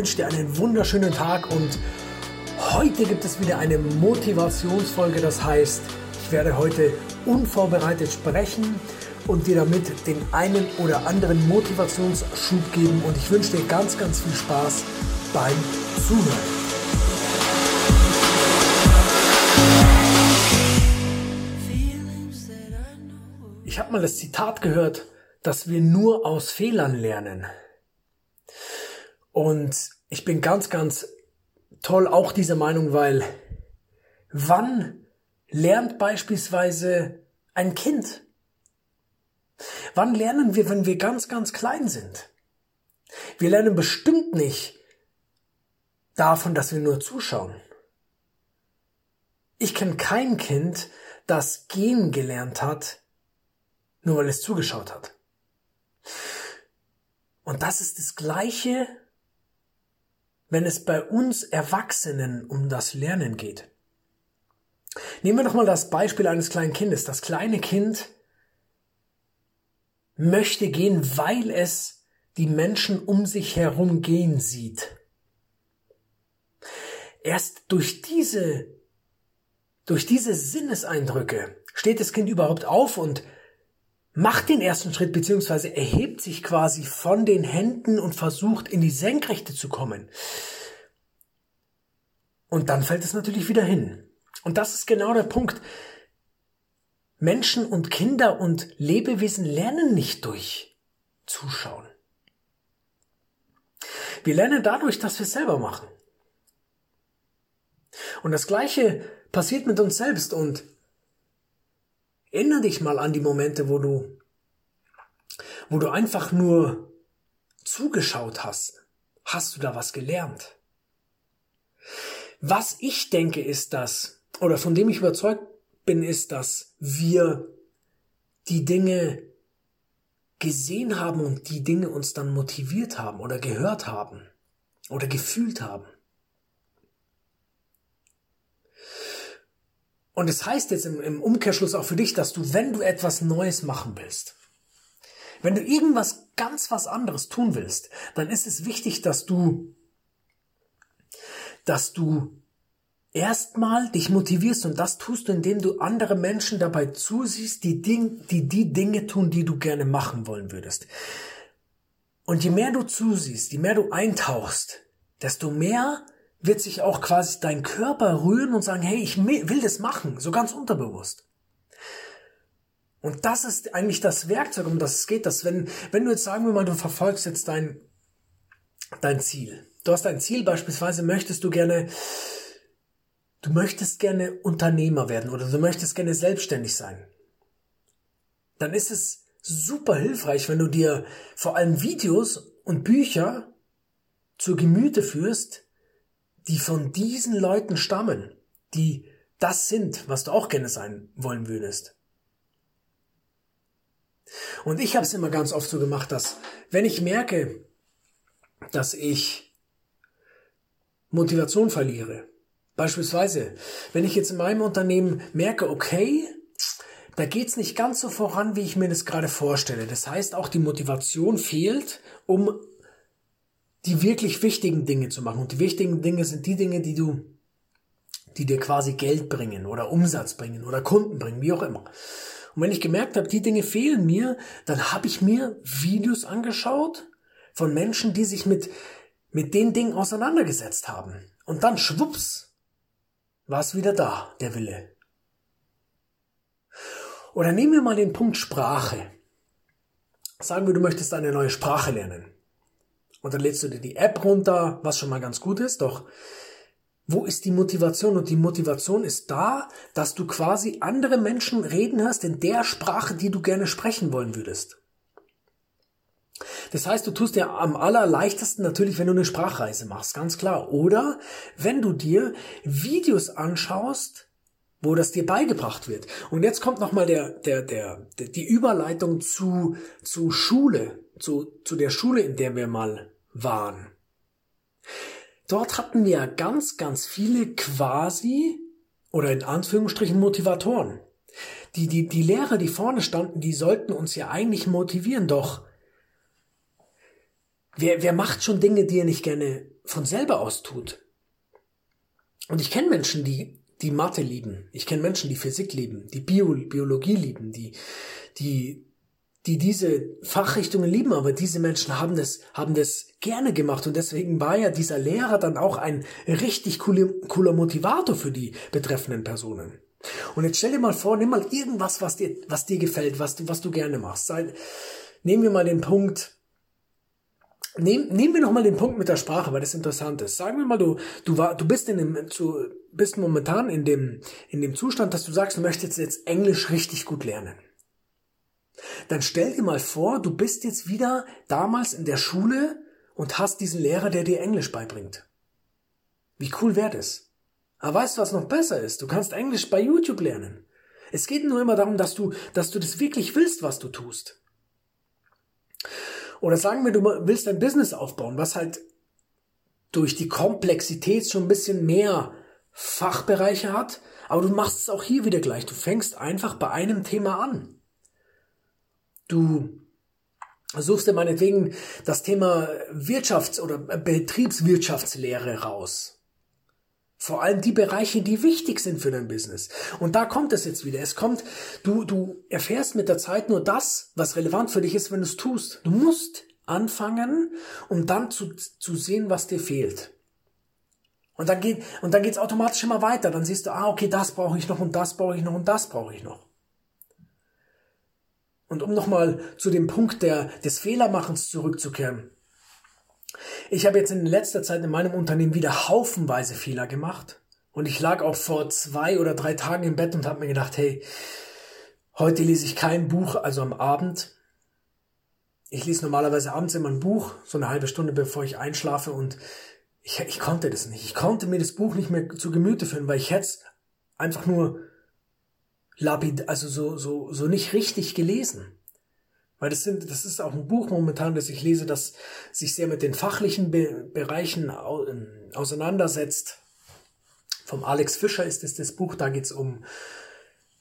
wünsche dir einen wunderschönen Tag und heute gibt es wieder eine Motivationsfolge. Das heißt, ich werde heute unvorbereitet sprechen und dir damit den einen oder anderen Motivationsschub geben und ich wünsche dir ganz, ganz viel Spaß beim Zuhören. Ich habe mal das Zitat gehört, dass wir nur aus Fehlern lernen. Und ich bin ganz, ganz toll auch dieser Meinung, weil wann lernt beispielsweise ein Kind? Wann lernen wir, wenn wir ganz, ganz klein sind? Wir lernen bestimmt nicht davon, dass wir nur zuschauen. Ich kenne kein Kind, das gehen gelernt hat, nur weil es zugeschaut hat. Und das ist das Gleiche, wenn es bei uns Erwachsenen um das Lernen geht. Nehmen wir doch mal das Beispiel eines kleinen Kindes. Das kleine Kind möchte gehen, weil es die Menschen um sich herum gehen sieht. Erst durch diese, durch diese Sinneseindrücke steht das Kind überhaupt auf und macht den ersten Schritt beziehungsweise erhebt sich quasi von den Händen und versucht in die Senkrechte zu kommen. Und dann fällt es natürlich wieder hin. Und das ist genau der Punkt. Menschen und Kinder und Lebewesen lernen nicht durch Zuschauen. Wir lernen dadurch, dass wir es selber machen. Und das Gleiche passiert mit uns selbst und Erinnere dich mal an die Momente, wo du, wo du einfach nur zugeschaut hast. Hast du da was gelernt? Was ich denke ist das, oder von dem ich überzeugt bin, ist, dass wir die Dinge gesehen haben und die Dinge uns dann motiviert haben oder gehört haben oder gefühlt haben. Und es das heißt jetzt im, im Umkehrschluss auch für dich, dass du, wenn du etwas Neues machen willst, wenn du irgendwas ganz was anderes tun willst, dann ist es wichtig, dass du, dass du erstmal dich motivierst und das tust du, indem du andere Menschen dabei zusiehst, die, Ding, die die Dinge tun, die du gerne machen wollen würdest. Und je mehr du zusiehst, je mehr du eintauchst, desto mehr wird sich auch quasi dein Körper rühren und sagen, hey, ich will das machen, so ganz unterbewusst. Und das ist eigentlich das Werkzeug, um das es geht, dass wenn, wenn du jetzt sagen wir mal, du verfolgst jetzt dein, dein Ziel. Du hast ein Ziel, beispielsweise möchtest du gerne, du möchtest gerne Unternehmer werden oder du möchtest gerne selbstständig sein. Dann ist es super hilfreich, wenn du dir vor allem Videos und Bücher zu Gemüte führst, die von diesen Leuten stammen, die das sind, was du auch gerne sein wollen würdest. Und ich habe es immer ganz oft so gemacht, dass wenn ich merke, dass ich Motivation verliere, beispielsweise, wenn ich jetzt in meinem Unternehmen merke, okay, da geht's nicht ganz so voran, wie ich mir das gerade vorstelle. Das heißt, auch die Motivation fehlt, um die wirklich wichtigen Dinge zu machen. Und die wichtigen Dinge sind die Dinge, die du, die dir quasi Geld bringen oder Umsatz bringen oder Kunden bringen, wie auch immer. Und wenn ich gemerkt habe, die Dinge fehlen mir, dann habe ich mir Videos angeschaut von Menschen, die sich mit, mit den Dingen auseinandergesetzt haben. Und dann schwupps, war es wieder da, der Wille. Oder nehmen wir mal den Punkt Sprache. Sagen wir, du möchtest eine neue Sprache lernen. Und dann lädst du dir die App runter, was schon mal ganz gut ist, doch wo ist die Motivation? Und die Motivation ist da, dass du quasi andere Menschen reden hast in der Sprache, die du gerne sprechen wollen würdest. Das heißt, du tust dir am allerleichtesten natürlich, wenn du eine Sprachreise machst, ganz klar. Oder wenn du dir Videos anschaust, wo das dir beigebracht wird. Und jetzt kommt nochmal der, der, der, der, die Überleitung zu, zu Schule, zu, zu der Schule, in der wir mal waren. Dort hatten wir ganz, ganz viele quasi oder in Anführungsstrichen Motivatoren. Die, die, die Lehrer, die vorne standen, die sollten uns ja eigentlich motivieren, doch wer, wer macht schon Dinge, die er nicht gerne von selber aus tut? Und ich kenne Menschen, die, die Mathe lieben. Ich kenne Menschen, die Physik lieben, die Bio, Biologie lieben, die, die, die diese Fachrichtungen lieben, aber diese Menschen haben das, haben das gerne gemacht und deswegen war ja dieser Lehrer dann auch ein richtig cooler, cooler Motivator für die betreffenden Personen. Und jetzt stell dir mal vor, nimm mal irgendwas, was dir, was dir gefällt, was du, was du gerne machst. Sei, nehmen wir mal den Punkt, nehm, nehmen wir noch mal den Punkt mit der Sprache, weil das interessant ist. Sagen wir mal, du, du war, du bist in dem, zu, bist momentan in dem, in dem Zustand, dass du sagst, du möchtest jetzt Englisch richtig gut lernen. Dann stell dir mal vor, du bist jetzt wieder damals in der Schule und hast diesen Lehrer, der dir Englisch beibringt. Wie cool wäre das? Aber weißt du, was noch besser ist? Du kannst Englisch bei YouTube lernen. Es geht nur immer darum, dass du, dass du das wirklich willst, was du tust. Oder sagen wir, du willst ein Business aufbauen, was halt durch die Komplexität schon ein bisschen mehr Fachbereiche hat, aber du machst es auch hier wieder gleich. Du fängst einfach bei einem Thema an. Du suchst dir meinetwegen das Thema Wirtschafts- oder Betriebswirtschaftslehre raus. Vor allem die Bereiche, die wichtig sind für dein Business. Und da kommt es jetzt wieder. Es kommt, du, du erfährst mit der Zeit nur das, was relevant für dich ist, wenn du es tust. Du musst anfangen, um dann zu, zu sehen, was dir fehlt. Und dann geht, und dann geht's automatisch immer weiter. Dann siehst du, ah, okay, das brauche ich noch und das brauche ich noch und das brauche ich noch. Und um nochmal zu dem Punkt der, des Fehlermachens zurückzukehren. Ich habe jetzt in letzter Zeit in meinem Unternehmen wieder haufenweise Fehler gemacht. Und ich lag auch vor zwei oder drei Tagen im Bett und habe mir gedacht, hey, heute lese ich kein Buch, also am Abend. Ich lese normalerweise abends immer ein Buch, so eine halbe Stunde bevor ich einschlafe und ich, ich konnte das nicht. Ich konnte mir das Buch nicht mehr zu Gemüte führen, weil ich hätte einfach nur lapid, also so, so, so nicht richtig gelesen. Weil das sind, das ist auch ein Buch momentan, das ich lese, das sich sehr mit den fachlichen Be Bereichen ähm, auseinandersetzt. Vom Alex Fischer ist es das Buch, da geht's um,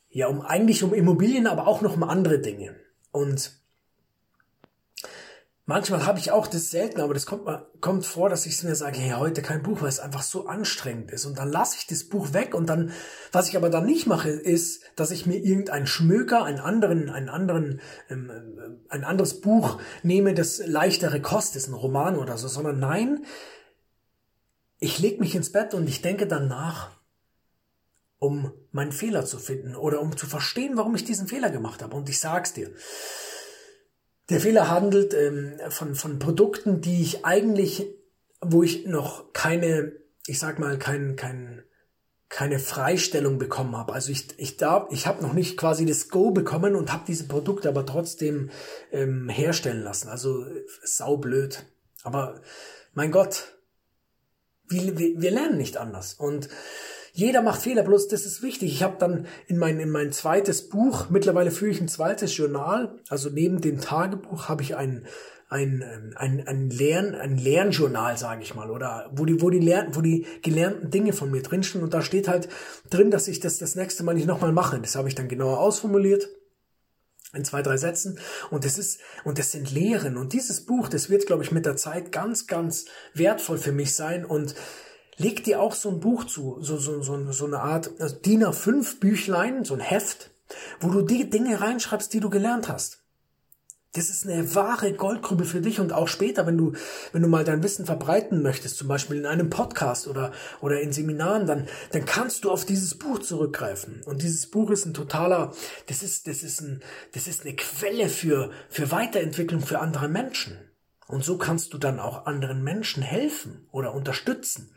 ja, um eigentlich um Immobilien, aber auch noch um andere Dinge. Und Manchmal habe ich auch das selten, aber das kommt, kommt vor, dass ich mir sage, hey, heute kein Buch, weil es einfach so anstrengend ist. Und dann lasse ich das Buch weg und dann, was ich aber dann nicht mache, ist, dass ich mir irgendein Schmöker, einen anderen, einen anderen, ähm, äh, ein anderes Buch nehme, das leichtere kostet, ein Roman oder so, sondern nein, ich lege mich ins Bett und ich denke dann nach, um meinen Fehler zu finden oder um zu verstehen, warum ich diesen Fehler gemacht habe. Und ich sag's dir. Der Fehler handelt ähm, von, von Produkten, die ich eigentlich, wo ich noch keine, ich sag mal, kein, kein, keine Freistellung bekommen habe. Also ich, ich darf, ich habe noch nicht quasi das Go bekommen und habe diese Produkte aber trotzdem ähm, herstellen lassen. Also saublöd. Aber mein Gott, wir, wir, wir lernen nicht anders. Und jeder macht Fehler, bloß das ist wichtig. Ich habe dann in mein, in mein zweites Buch, mittlerweile führe ich ein zweites Journal, also neben dem Tagebuch habe ich ein, ein, ähm, ein, ein, Lern, ein Lernjournal, sage ich mal, oder wo die, wo die, lern, wo die gelernten Dinge von mir drinstehen und da steht halt drin, dass ich das das nächste Mal nicht nochmal mache. Das habe ich dann genauer ausformuliert in zwei, drei Sätzen. Und das ist, und das sind Lehren. Und dieses Buch, das wird, glaube ich, mit der Zeit ganz, ganz wertvoll für mich sein. Und leg dir auch so ein Buch zu, so, so, so, so eine Art also DIN A5 Büchlein, so ein Heft, wo du die Dinge reinschreibst, die du gelernt hast. Das ist eine wahre Goldgrube für dich und auch später, wenn du, wenn du mal dein Wissen verbreiten möchtest, zum Beispiel in einem Podcast oder, oder in Seminaren, dann, dann kannst du auf dieses Buch zurückgreifen. Und dieses Buch ist ein totaler, das ist, das ist ein, das ist eine Quelle für, für Weiterentwicklung für andere Menschen. Und so kannst du dann auch anderen Menschen helfen oder unterstützen.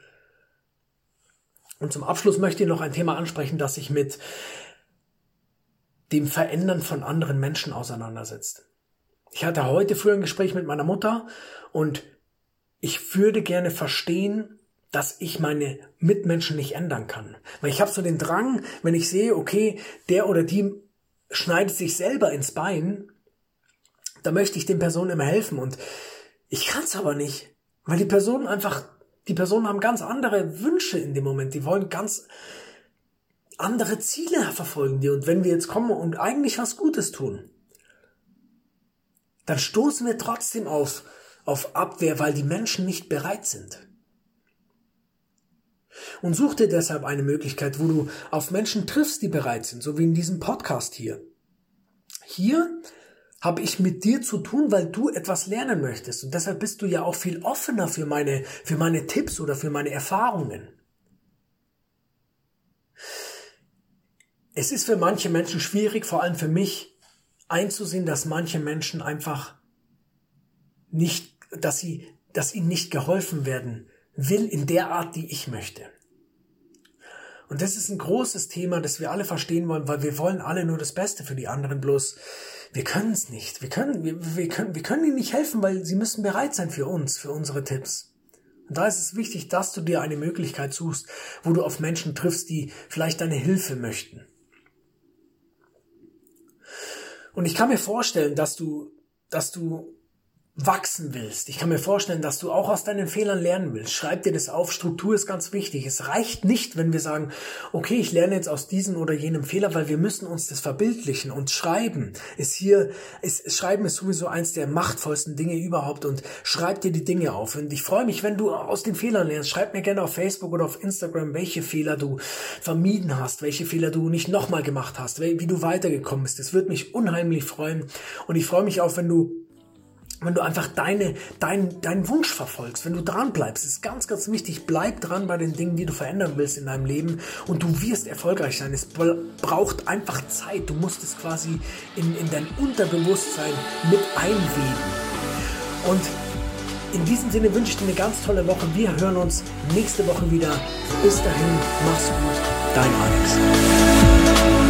Und zum Abschluss möchte ich noch ein Thema ansprechen, das sich mit dem Verändern von anderen Menschen auseinandersetzt. Ich hatte heute früher ein Gespräch mit meiner Mutter und ich würde gerne verstehen, dass ich meine Mitmenschen nicht ändern kann. Weil ich habe so den Drang, wenn ich sehe, okay, der oder die schneidet sich selber ins Bein, da möchte ich den Personen immer helfen und ich kann es aber nicht, weil die Personen einfach die Personen haben ganz andere Wünsche in dem Moment. Die wollen ganz andere Ziele verfolgen die. Und wenn wir jetzt kommen und eigentlich was Gutes tun, dann stoßen wir trotzdem auf, auf Abwehr, weil die Menschen nicht bereit sind. Und such dir deshalb eine Möglichkeit, wo du auf Menschen triffst, die bereit sind, so wie in diesem Podcast hier. Hier habe ich mit dir zu tun, weil du etwas lernen möchtest. Und deshalb bist du ja auch viel offener für meine, für meine Tipps oder für meine Erfahrungen. Es ist für manche Menschen schwierig, vor allem für mich, einzusehen, dass manche Menschen einfach nicht, dass sie, dass ihnen nicht geholfen werden will in der Art, die ich möchte. Und das ist ein großes Thema, das wir alle verstehen wollen, weil wir wollen alle nur das Beste für die anderen, bloß wir können es nicht. Wir können, wir, wir, können, wir können ihnen nicht helfen, weil sie müssen bereit sein für uns, für unsere Tipps. Und da ist es wichtig, dass du dir eine Möglichkeit suchst, wo du auf Menschen triffst, die vielleicht deine Hilfe möchten. Und ich kann mir vorstellen, dass du, dass du wachsen willst. Ich kann mir vorstellen, dass du auch aus deinen Fehlern lernen willst. Schreib dir das auf. Struktur ist ganz wichtig. Es reicht nicht, wenn wir sagen, okay, ich lerne jetzt aus diesem oder jenem Fehler, weil wir müssen uns das verbildlichen. Und Schreiben ist hier, ist, Schreiben ist sowieso eins der machtvollsten Dinge überhaupt und schreib dir die Dinge auf. Und ich freue mich, wenn du aus den Fehlern lernst. Schreib mir gerne auf Facebook oder auf Instagram, welche Fehler du vermieden hast, welche Fehler du nicht nochmal gemacht hast, wie du weitergekommen bist. Das würde mich unheimlich freuen. Und ich freue mich auch, wenn du wenn du einfach deine, dein, deinen Wunsch verfolgst, wenn du dran bleibst, ist ganz, ganz wichtig, bleib dran bei den Dingen, die du verändern willst in deinem Leben und du wirst erfolgreich sein. Es braucht einfach Zeit. Du musst es quasi in, in dein Unterbewusstsein mit einweben. Und in diesem Sinne wünsche ich dir eine ganz tolle Woche. Wir hören uns nächste Woche wieder. Bis dahin, mach's gut. Dein Alex.